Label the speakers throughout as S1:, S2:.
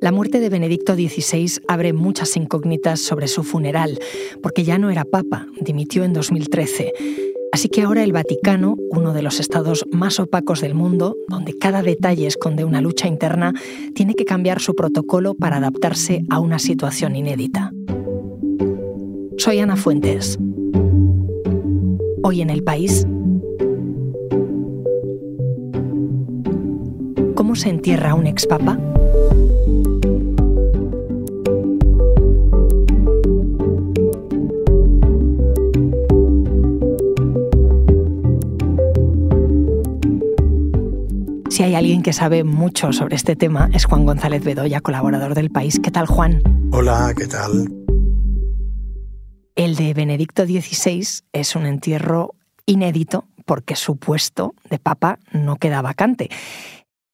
S1: La muerte de Benedicto XVI abre muchas incógnitas sobre su funeral, porque ya no era papa, dimitió en 2013. Así que ahora el Vaticano, uno de los estados más opacos del mundo, donde cada detalle esconde una lucha interna, tiene que cambiar su protocolo para adaptarse a una situación inédita. Soy Ana Fuentes. Hoy en el país. ¿Cómo se entierra un expapa? Si hay alguien que sabe mucho sobre este tema es Juan González Bedoya, colaborador del país. ¿Qué tal, Juan?
S2: Hola, ¿qué tal?
S1: El de Benedicto XVI es un entierro inédito porque su puesto de papa no queda vacante.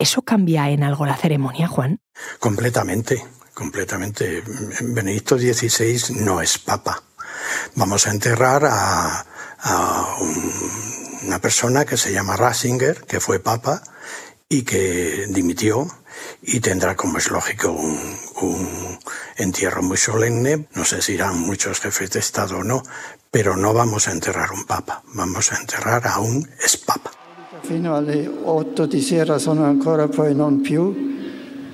S1: ¿Eso cambia en algo la ceremonia, Juan?
S2: Completamente, completamente. Benedicto XVI no es papa. Vamos a enterrar a, una persona que se llama Ratzinger, que fue papa, y que dimitió y tendrá, como es lógico, un, entierro muy solemne. No sé si irán muchos jefes de Estado o no, pero no vamos a enterrar un papa, vamos a enterrar a un espapa.
S3: Fino alle 8 di sera sono ancora poi non più.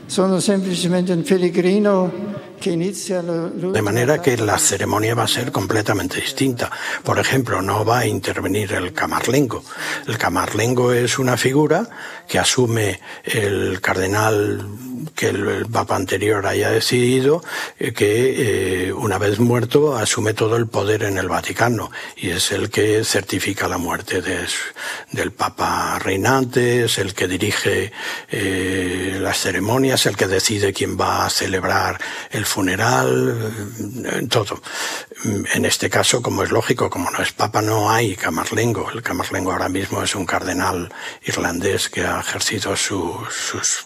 S3: Sono semplicemente un pellegrino
S2: de manera que la ceremonia va a ser completamente distinta. Por ejemplo, no va a intervenir el camarlengo. El camarlengo es una figura que asume el cardenal que el, papa anterior haya decidido eh, que eh, una vez muerto asume todo el poder en el Vaticano y es el que certifica la muerte del papa reinante, es el que dirige eh, las ceremonias, el que decide quién va a celebrar el funeral, todo. En este caso, como es lógico, como no es papa, no hay camarlengo. El camarlengo ahora mismo es un cardenal irlandés que ha ejercido su,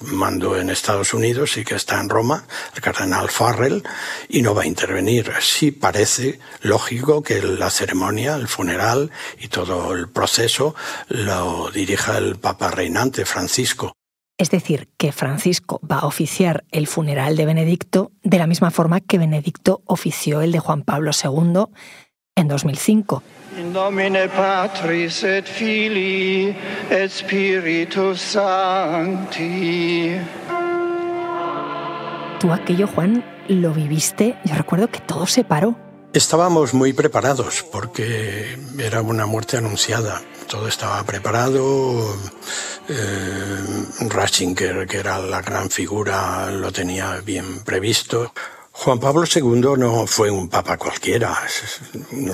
S2: mando en Estados Unidos y que está en Roma, el cardenal Farrell, y no va a intervenir. Sí parece lógico que la ceremonia, el funeral y todo el proceso lo dirija el papa reinante Francisco.
S1: Es decir, que Francisco va a oficiar el funeral de Benedicto de la misma forma que Benedicto ofició el de Juan Pablo II en 2005. In nomine Patris et Filii et Spiritus Sancti. Tú aquello, Juan, lo viviste. Yo recuerdo que todo se paró.
S2: Estábamos muy preparados porque era una muerte anunciada. Todo estaba preparado. Eh, Ratzinger, que era la gran figura, lo tenía bien previsto. Juan Pablo II no fue un papa cualquiera,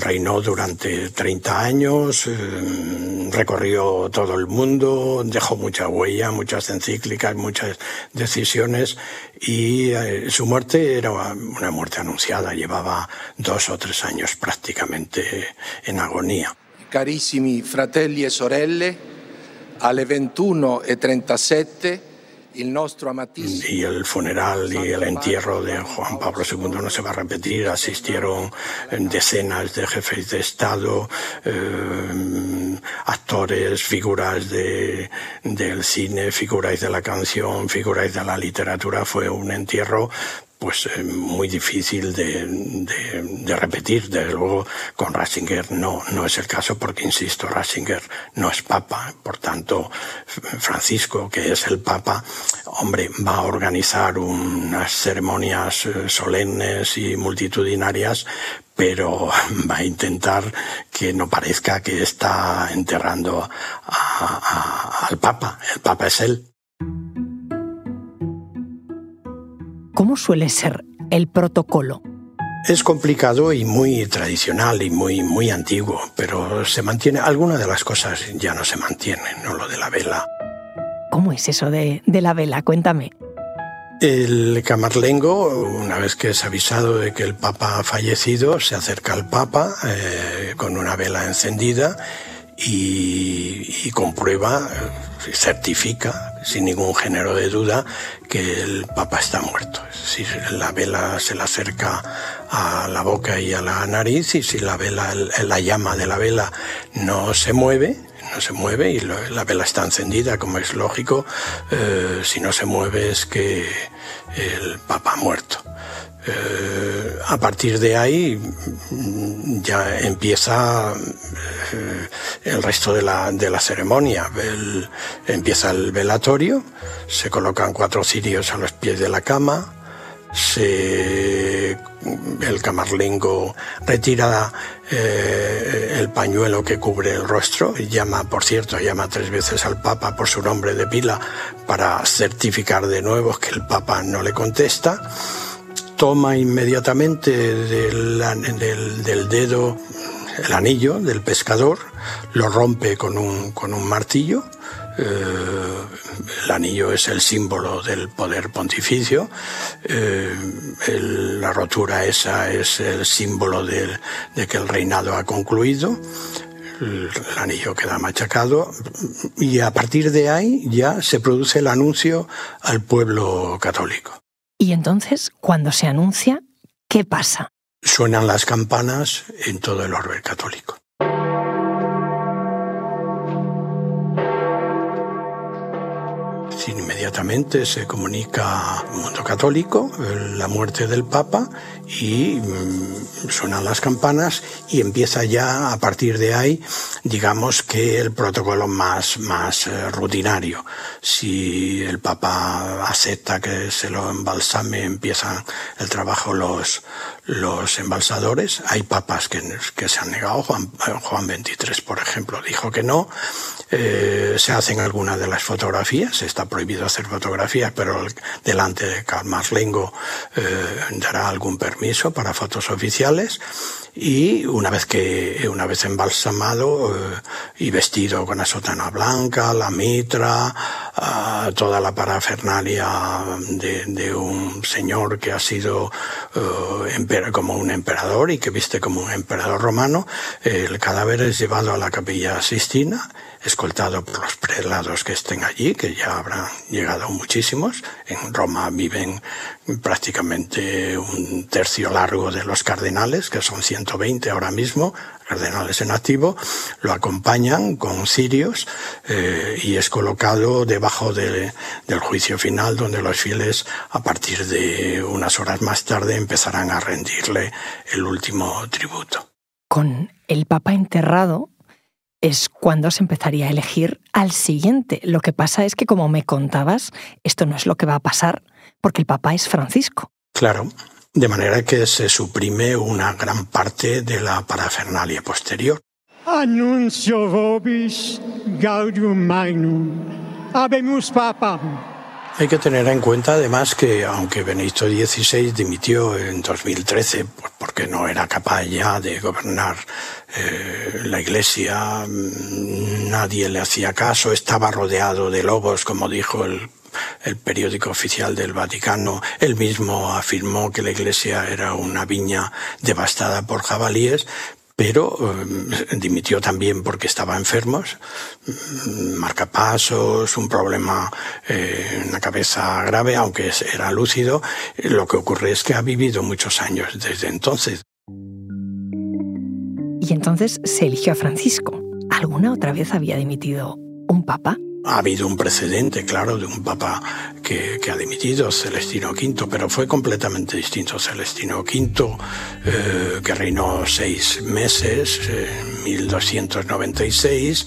S2: reinó durante 30 años, eh, recorrió todo el mundo, dejó mucha huella, muchas encíclicas, muchas decisiones y eh, su muerte era una muerte anunciada, llevaba dos o tres años prácticamente en agonía.
S4: Carissimi fratelli e sorelle, alle 21.37
S2: y el funeral y el entierro de Juan Pablo II no se va a repetir. Asistieron decenas de jefes de Estado, eh, actores, figuras de, del cine, figuras de la canción, figuras de la literatura. Fue un entierro pues eh, muy difícil de, de, repetir. Desde luego, con Ratzinger no, no es el caso porque, insisto, Ratzinger no es papa. Por tanto, Francisco, que es el papa, hombre, va a organizar unas ceremonias eh, solemnes y multitudinarias, pero va a intentar que no parezca que está enterrando al papa. El papa es él.
S1: ¿Cómo suele ser el protocolo?
S2: Es complicado y muy tradicional y muy, muy antiguo, pero se mantiene. Algunas de las cosas ya no se mantienen, ¿no? Lo de la vela.
S1: ¿Cómo es eso de, la vela? Cuéntame.
S2: El camarlengo, una vez que es avisado de que el Papa ha fallecido, se acerca al Papa eh, con una vela encendida y, comprueba, certifica sin ningún género de duda que el Papa está muerto. Si la vela se le acerca a la boca y a la nariz y si la vela, la llama de la vela no se mueve, no se mueve y la vela está encendida, como es lógico. Eh, si no se mueve es que el Papa ha muerto. Eh, a partir de ahí ya empieza eh, el resto de la, ceremonia. empieza el velatorio, se colocan cuatro cirios a los pies de la cama, se, el camarlengo retira eh, el pañuelo que cubre el rostro y llama, por cierto, llama tres veces al Papa por su nombre de pila para certificar de nuevo que el Papa no le contesta. Toma inmediatamente del, del, dedo el anillo del pescador, lo rompe con un, con un martillo, eh, el anillo es el símbolo del poder pontificio, eh, la rotura esa es el símbolo de, que el reinado ha concluido, el, anillo queda machacado y a partir de ahí ya se produce el anuncio al pueblo católico.
S1: Y entonces, cuando se anuncia, ¿qué pasa?
S2: Suenan las campanas en todo el orbe católico. Se comunica al mundo católico la muerte del Papa y mm, suenan las campanas y empieza ya a partir de ahí, digamos que el protocolo más, más eh, rutinario. Si el Papa acepta que se lo embalsame, empiezan el trabajo los, los embalsadores. Hay papas que, que se han negado, Juan, Juan 23, por ejemplo, dijo que no. Eh, se hacen algunas de las fotografías, está prohibido hacer fotografías, pero delante de Lengo eh, dará algún permiso para fotos oficiales y una vez que una vez embalsamado eh, y vestido con la sotana blanca, la mitra, ah, toda la parafernalia de, un señor que ha sido eh, como un emperador y que viste como un emperador romano, el cadáver es llevado a la capilla Sistina escoltado por los prelados que estén allí, que ya habrán llegado muchísimos. En Roma viven prácticamente un tercio largo de los cardenales, que son 120 ahora mismo, cardenales en activo, lo acompañan con cirios eh, y es colocado debajo del juicio final donde los fieles a partir de unas horas más tarde empezarán a rendirle el último tributo.
S1: Con el Papa enterrado, es cuando se empezaría a elegir al siguiente. Lo que pasa es que, como me contabas, esto no es lo que va a pasar porque el Papa es Francisco.
S2: Claro, de manera que se suprime una gran parte de la parafernalia posterior.
S3: Anuncio vobis gaudium magnum. Habemus papam.
S2: Hay que tener en cuenta además que aunque Benedicto XVI dimitió en 2013 porque no era capaz ya de gobernar eh, la Iglesia, mm, nadie le hacía caso, estaba rodeado de lobos, como dijo el el periódico oficial del Vaticano, él mismo afirmó que la iglesia era una viña devastada por jabalíes, pero eh, dimitió también porque estaba enfermo, mm, marcapasos, un problema eh, en la cabeza grave, aunque era lúcido. Lo que ocurre es que ha vivido muchos años desde entonces.
S1: Y entonces se eligió a Francisco. ¿Alguna otra vez había dimitido un papa?
S2: Ha habido un precedente, claro, de un papa que, ha dimitido, Celestino V, pero fue completamente distinto. Celestino V, eh, que reinó seis meses, en 1296,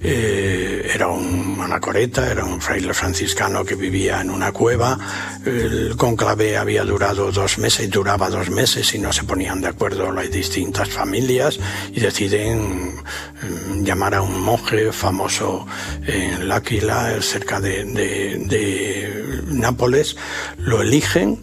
S2: eh, era un anacoreta, era un fraile franciscano que vivía en una cueva. El conclave había durado dos meses, duraba dos meses y no se ponían de acuerdo las distintas familias y deciden mm, llamar a un monje famoso en L'Aquila, cerca de, de Nápoles, lo eligen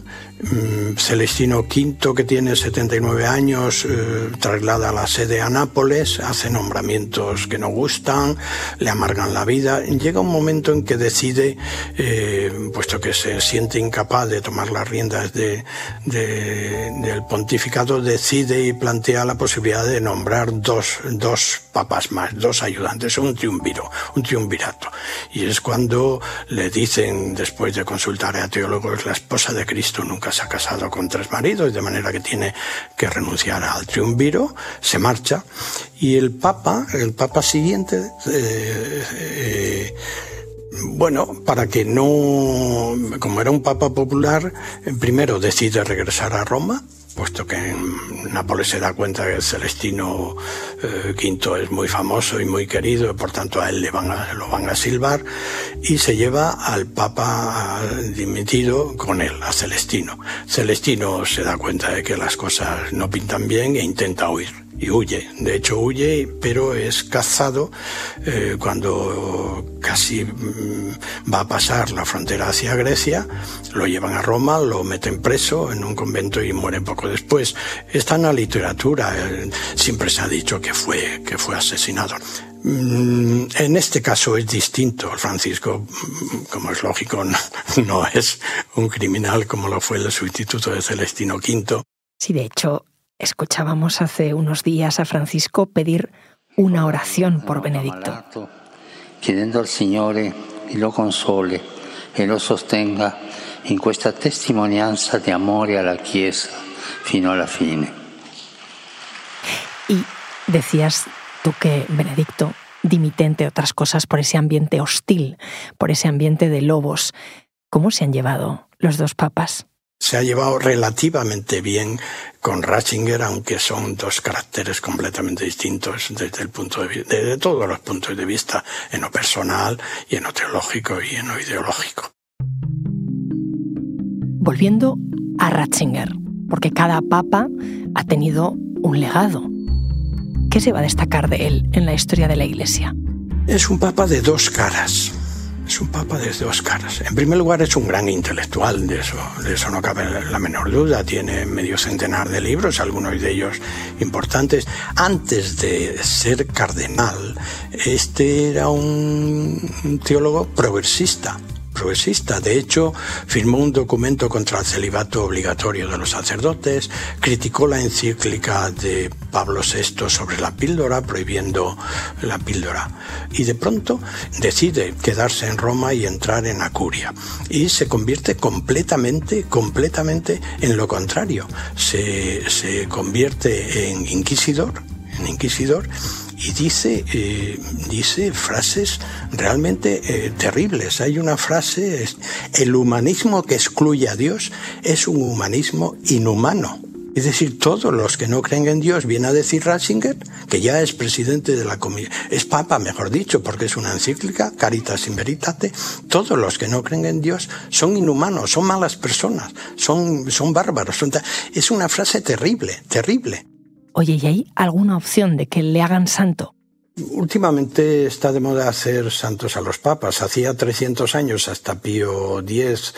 S2: Celestino V, que tiene 79 años, eh, traslada la sede a Nápoles, hace nombramientos que no gustan, le amargan la vida. Llega un momento en que decide, eh, puesto que se siente incapaz de tomar las riendas de, del pontificado, decide y plantea la posibilidad de nombrar dos, dos papas más, dos ayudantes, un triunviro, un triunvirato. Y es cuando le dicen, después de consultar a teólogos, la esposa de Cristo nunca se ha casado con tres maridos, de manera que tiene que renunciar al triunviro, se marcha y el Papa, el Papa siguiente, eh, eh, bueno, para que no, como era un papa popular, primero decide regresar a Roma, puesto que en Nápoles se da cuenta que Celestino V eh, es muy famoso y muy querido, y por tanto a él le van a, lo van a silbar, y se lleva al Papa dimitido con él, a Celestino. Celestino se da cuenta de que las cosas no pintan bien e intenta huir y huye. De hecho huye, pero es cazado eh, cuando casi mm, va a pasar la frontera hacia Grecia. Lo llevan a Roma, lo meten preso en un convento y muere poco después. Está en la literatura. Eh, siempre se ha dicho que fue, que fue asesinado. Mm, en este caso es distinto. Francisco, mm, como es lógico, no es un criminal como lo fue el sustituto de Celestino V.
S1: Sí, de hecho, Escuchábamos hace unos días a Francisco pedir una oración por Benedicto.
S5: Chiedendo al Signore che lo console e lo sostenga in questa testimonianza di amore alla Chiesa fino alla fine.
S1: Y decías tú que Benedicto dimite, entre otras cosas, por ese ambiente hostil, por ese ambiente de lobos. ¿Cómo se han llevado los dos papas?
S2: Se ha llevado relativamente bien con Ratzinger, aunque son dos caracteres completamente distintos desde el punto de desde todos los puntos de vista, en lo personal y en lo teológico y en lo ideológico.
S1: Volviendo a Ratzinger, porque cada papa ha tenido un legado. ¿Qué se va a destacar de él en la historia de la Iglesia?
S2: Es un papa de dos caras es un papa de dos caras. En primer lugar, es un gran intelectual, de eso, de eso no cabe la menor duda. Tiene medio centenar de libros, algunos de ellos importantes. Antes de ser cardenal, este era un teólogo progresista progresista. De hecho, firmó un documento contra el celibato obligatorio de los sacerdotes, criticó la encíclica de Pablo VI sobre la píldora, prohibiendo la píldora. Y de pronto decide quedarse en Roma y entrar en Acuria. Y se convierte completamente, completamente en lo contrario. Se, se convierte en inquisidor, en inquisidor y dice, eh, dice frases realmente eh, terribles. Hay una frase, el humanismo que excluye a Dios es un humanismo inhumano. Es decir, todos los que no creen en Dios, viene a decir Ratzinger, que ya es presidente de la comisión, es papa, mejor dicho, porque es una encíclica, Caritas in Veritate, todos los que no creen en Dios son inhumanos, son malas personas, son, son bárbaros. es una frase terrible, terrible.
S1: Oye, ¿y hay alguna opción de que le hagan santo?
S2: Últimamente está de moda hacer santos a los papas. Hacía 300 años, hasta Pío X,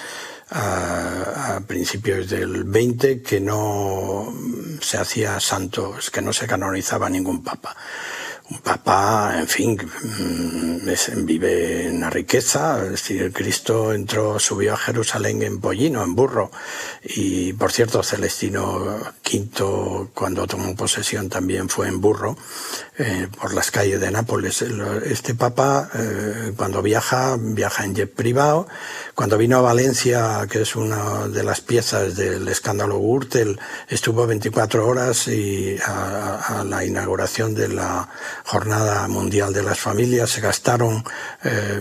S2: a, principios del 20, que no se hacía santos, que no se canonizaba ningún papa un papa, en fin, mm, vive en la riqueza. Es decir, Cristo entró, subió a Jerusalén en pollino, en burro. Y por cierto, Celestino V, cuando tomó posesión, también fue en burro eh, por las calles de Nápoles. Este papa, eh, cuando viaja, viaja en jet privado. Cuando vino a Valencia, que es una de las piezas del escándalo Gürtel, estuvo 24 horas y a la inauguración de la Jornada Mundial de las Familias, se gastaron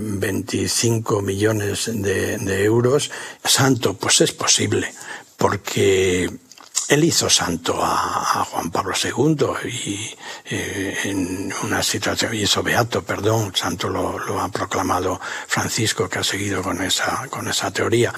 S2: 25 eh, millones de, euros. Santo, pues es posible, porque él hizo santo a, Juan Pablo II y eh, en una situación, hizo beato, perdón, santo lo, lo, ha proclamado Francisco, que ha seguido con esa, con esa teoría,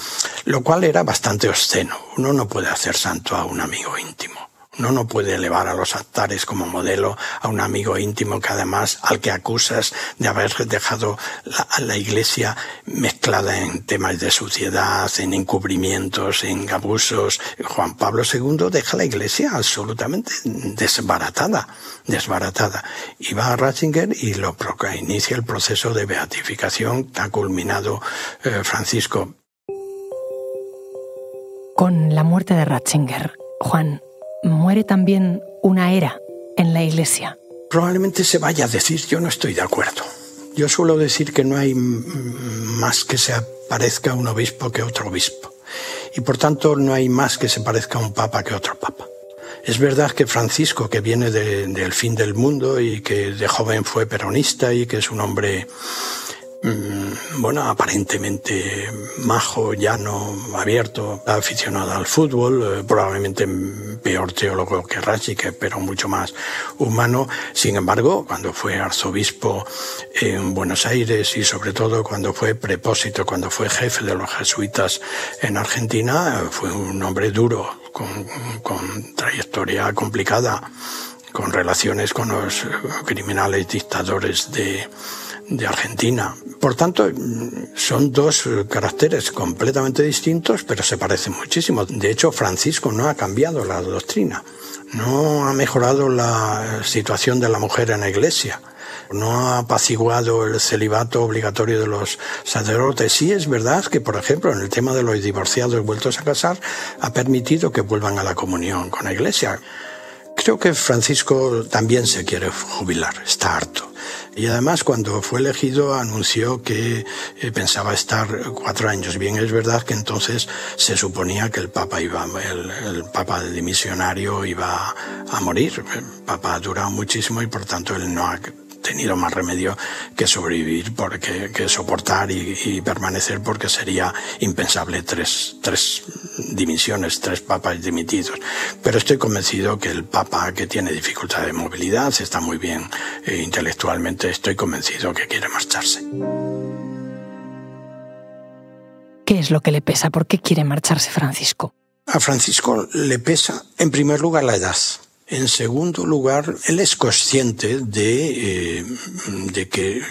S2: lo cual era bastante obsceno. Uno no puede hacer santo a un amigo íntimo. No no puede elevar a los altares como modelo a un amigo íntimo que además al que acusas de haber dejado la, la iglesia mezclada en temas de suciedad, en encubrimientos, en abusos. Juan Pablo II deja la iglesia absolutamente desbaratada, desbaratada. Y va a Ratzinger y lo inicia el proceso de beatificación que ha culminado eh, Francisco.
S1: Con la muerte de Ratzinger, Juan, muere también una era en la Iglesia.
S2: Probablemente se vaya a decir, yo no estoy de acuerdo. Yo suelo decir que no hay más que se aparezca un obispo que otro obispo. y por tanto no hay más que se parezca un papa que otro papa. Es verdad que Francisco, que viene del fin del mundo y que de joven fue peronista y que es un hombre bueno, aparentemente majo, llano, abierto, aficionado al fútbol, eh, probablemente peor teólogo que Ratzinger, pero mucho más humano. Sin embargo, cuando fue arzobispo en Buenos Aires y sobre todo cuando fue prepósito, cuando fue jefe de los jesuitas en Argentina, fue un hombre duro, con, con trayectoria complicada, con relaciones con los criminales dictadores de de Argentina. Por tanto, son dos caracteres completamente distintos, pero se parecen muchísimo. De hecho, Francisco no ha cambiado la doctrina, no ha mejorado la situación de la mujer en la iglesia no ha apaciguado el celibato obligatorio de los sacerdotes. Sí es verdad que, por ejemplo, en el tema de los divorciados vueltos a casar, ha permitido que vuelvan a la comunión con la Iglesia. Creo que Francisco también se quiere jubilar, está harto. Y además cuando fue elegido anunció que eh, pensaba estar cuatro años. Bien, es verdad que entonces se suponía que el Papa iba, el, el Papa dimisionario iba a morir. El Papa ha durado muchísimo y por tanto él no ha tenido más remedio que sobrevivir, porque, que soportar y, permanecer, porque sería impensable tres, tres dimisiones, tres papas dimitidos. Pero estoy convencido que el papa que tiene dificultad de movilidad está muy bien eh, intelectualmente, estoy convencido que quiere marcharse.
S1: ¿Qué es lo que le pesa? ¿Por qué quiere marcharse Francisco?
S2: A Francisco le pesa, en primer lugar, la edad. En segundo lugar, él es consciente de, eh, de, que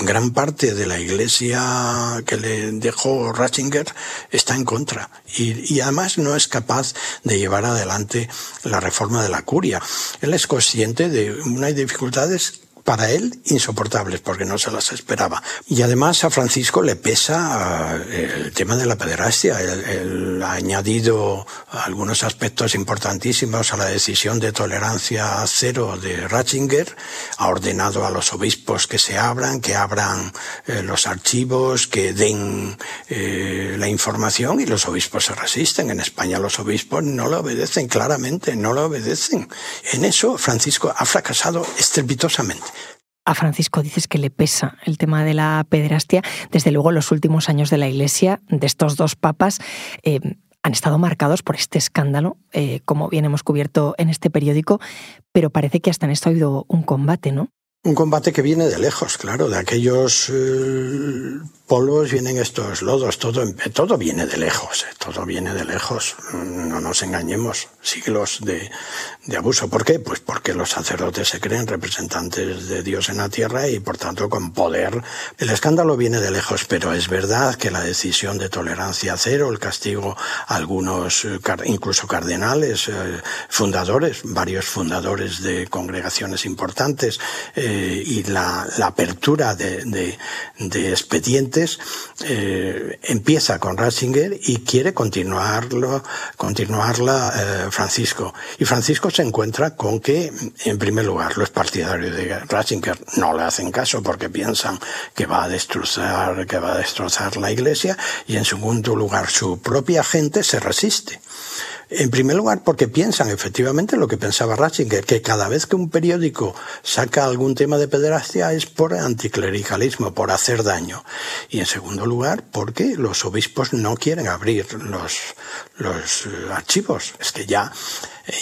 S2: gran parte de la iglesia que le dejó Ratzinger está en contra y, además no es capaz de llevar adelante la reforma de la curia. Él es consciente de unas dificultades para él insoportables porque no se las esperaba. Y además a Francisco le pesa eh, el tema de la pederastia. Él, ha añadido algunos aspectos importantísimos a la decisión de tolerancia cero de Ratzinger. Ha ordenado a los obispos que se abran, que abran eh, los archivos, que den eh, la información y los obispos se resisten. En España los obispos no lo obedecen claramente, no lo obedecen. En eso Francisco ha fracasado estrepitosamente.
S1: A Francisco dices que le pesa el tema de la pederastia. Desde luego, los últimos años de la Iglesia, de estos dos papas, eh, han estado marcados por este escándalo, eh, como bien hemos cubierto en este periódico, pero parece que hasta en esto ha habido un combate, ¿no?
S2: Un combate que viene de lejos, claro, de aquellos eh, polvos vienen estos lodos, todo, todo viene de lejos, eh, todo viene de lejos, no nos engañemos, siglos de, de, abuso. ¿Por qué? Pues porque los sacerdotes se creen representantes de Dios en la tierra y por tanto con poder. El escándalo viene de lejos, pero es verdad que la decisión de tolerancia cero, el castigo algunos, eh, incluso cardenales, fundadores, varios fundadores de congregaciones importantes, y la, apertura de, expedientes eh, empieza con Ratzinger y quiere continuarlo, continuarla eh, Francisco. Y Francisco se encuentra con que, en primer lugar, los partidarios de Ratzinger no le hacen caso porque piensan que va a destrozar, que va a destrozar la iglesia y en segundo lugar su propia gente se resiste. En primer lugar, porque piensan efectivamente lo que pensaba Ratzinger, que cada vez que un periódico saca algún tema de pederastia es por anticlericalismo, por hacer daño. Y en segundo lugar, porque los obispos no quieren abrir los, los archivos. Es que ya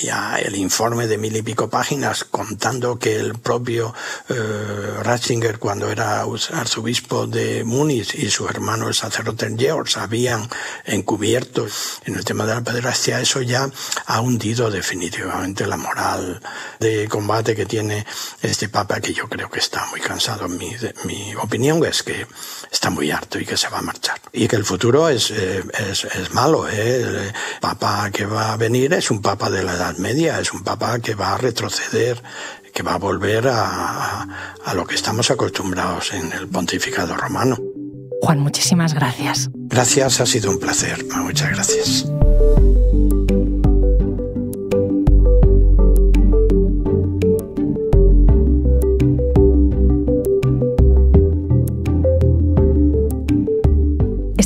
S2: ya el informe de mil y pico páginas contando que el propio eh, Ratzinger, cuando era arzobispo de Múnich, y su hermano el sacerdote Georg habían encubierto en el tema de la pederastia, eso ya ha hundido definitivamente la moral de combate que tiene este papa, que yo creo que está muy cansado. Mi, mi opinión es que está muy harto y que se va a marchar. Y que el futuro es, eh, es, es malo. ¿eh? El papa que va a venir es un papa de la Edad Media, es un papa que va a retroceder, que va a volver a, a lo que estamos acostumbrados en el pontificado romano.
S1: Juan, muchísimas gracias.
S2: Gracias, ha sido un placer. Muchas gracias.